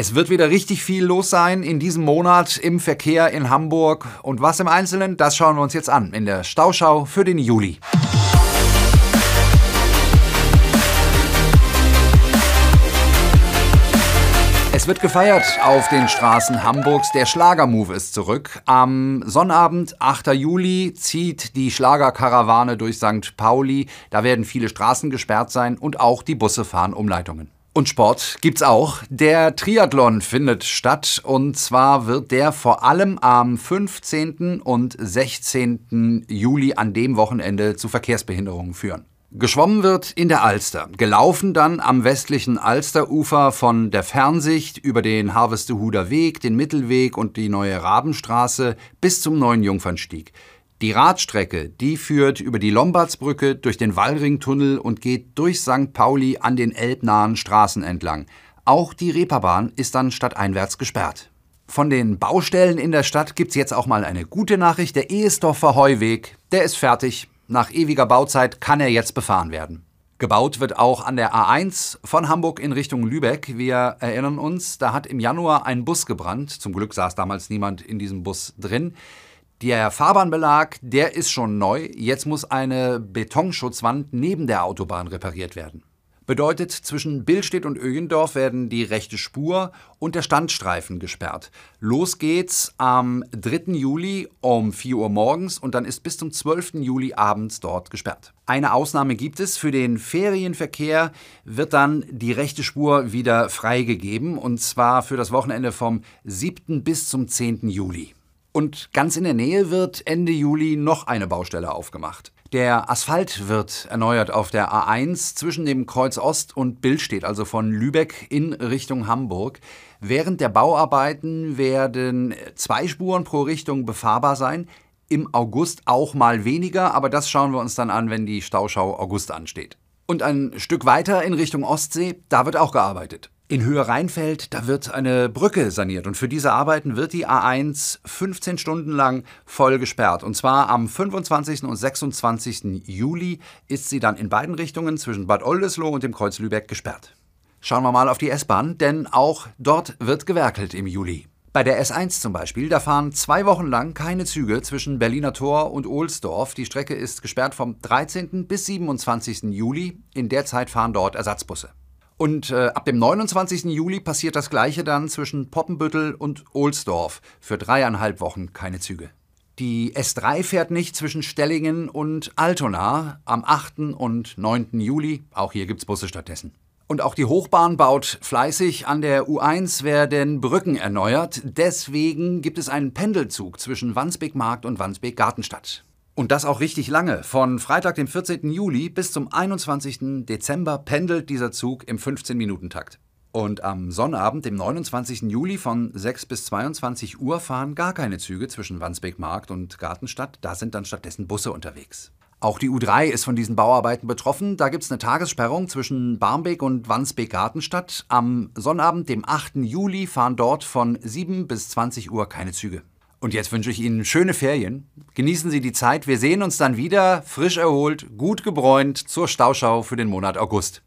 Es wird wieder richtig viel los sein in diesem Monat im Verkehr in Hamburg. Und was im Einzelnen, das schauen wir uns jetzt an in der Stauschau für den Juli. Es wird gefeiert auf den Straßen Hamburgs. Der Schlagermove ist zurück. Am Sonnabend, 8. Juli, zieht die Schlagerkarawane durch St. Pauli. Da werden viele Straßen gesperrt sein und auch die Busse fahren Umleitungen. Und Sport gibt's auch. Der Triathlon findet statt und zwar wird der vor allem am 15. und 16. Juli an dem Wochenende zu Verkehrsbehinderungen führen. Geschwommen wird in der Alster, gelaufen dann am westlichen Alsterufer von der Fernsicht über den Harvestehuder Weg, den Mittelweg und die neue Rabenstraße bis zum neuen Jungfernstieg. Die Radstrecke, die führt über die Lombardsbrücke durch den Wallringtunnel und geht durch St. Pauli an den elbnahen Straßen entlang. Auch die Reeperbahn ist dann stadteinwärts gesperrt. Von den Baustellen in der Stadt gibt's jetzt auch mal eine gute Nachricht. Der Ehesdorfer Heuweg, der ist fertig. Nach ewiger Bauzeit kann er jetzt befahren werden. Gebaut wird auch an der A1 von Hamburg in Richtung Lübeck. Wir erinnern uns, da hat im Januar ein Bus gebrannt. Zum Glück saß damals niemand in diesem Bus drin. Der Fahrbahnbelag, der ist schon neu. Jetzt muss eine Betonschutzwand neben der Autobahn repariert werden. Bedeutet, zwischen Billstedt und Ögendorf werden die rechte Spur und der Standstreifen gesperrt. Los geht's am 3. Juli um 4 Uhr morgens und dann ist bis zum 12. Juli abends dort gesperrt. Eine Ausnahme gibt es. Für den Ferienverkehr wird dann die rechte Spur wieder freigegeben und zwar für das Wochenende vom 7. bis zum 10. Juli. Und ganz in der Nähe wird Ende Juli noch eine Baustelle aufgemacht. Der Asphalt wird erneuert auf der A1 zwischen dem Kreuz Ost und Billstedt, also von Lübeck in Richtung Hamburg. Während der Bauarbeiten werden zwei Spuren pro Richtung befahrbar sein. Im August auch mal weniger, aber das schauen wir uns dann an, wenn die Stauschau August ansteht. Und ein Stück weiter in Richtung Ostsee, da wird auch gearbeitet. In Höhe Rheinfeld, da wird eine Brücke saniert und für diese Arbeiten wird die A1 15 Stunden lang voll gesperrt. Und zwar am 25. und 26. Juli ist sie dann in beiden Richtungen zwischen Bad Oldesloe und dem Kreuz Lübeck gesperrt. Schauen wir mal auf die S-Bahn, denn auch dort wird gewerkelt im Juli. Bei der S1 zum Beispiel, da fahren zwei Wochen lang keine Züge zwischen Berliner Tor und Ohlsdorf. Die Strecke ist gesperrt vom 13. bis 27. Juli. In der Zeit fahren dort Ersatzbusse. Und äh, ab dem 29. Juli passiert das Gleiche dann zwischen Poppenbüttel und Ohlsdorf. Für dreieinhalb Wochen keine Züge. Die S3 fährt nicht zwischen Stellingen und Altona am 8. und 9. Juli. Auch hier gibt's Busse stattdessen. Und auch die Hochbahn baut fleißig. An der U1 werden Brücken erneuert. Deswegen gibt es einen Pendelzug zwischen Wandsbek-Markt und Wandsbek-Gartenstadt. Und das auch richtig lange. Von Freitag, dem 14. Juli bis zum 21. Dezember pendelt dieser Zug im 15-Minuten-Takt. Und am Sonnabend, dem 29. Juli von 6 bis 22 Uhr fahren gar keine Züge zwischen Wandsbek-Markt und Gartenstadt. Da sind dann stattdessen Busse unterwegs. Auch die U3 ist von diesen Bauarbeiten betroffen. Da gibt es eine Tagessperrung zwischen Barmbek und Wandsbek-Gartenstadt. Am Sonnabend, dem 8. Juli, fahren dort von 7 bis 20 Uhr keine Züge. Und jetzt wünsche ich Ihnen schöne Ferien. Genießen Sie die Zeit. Wir sehen uns dann wieder frisch erholt, gut gebräunt zur Stauschau für den Monat August.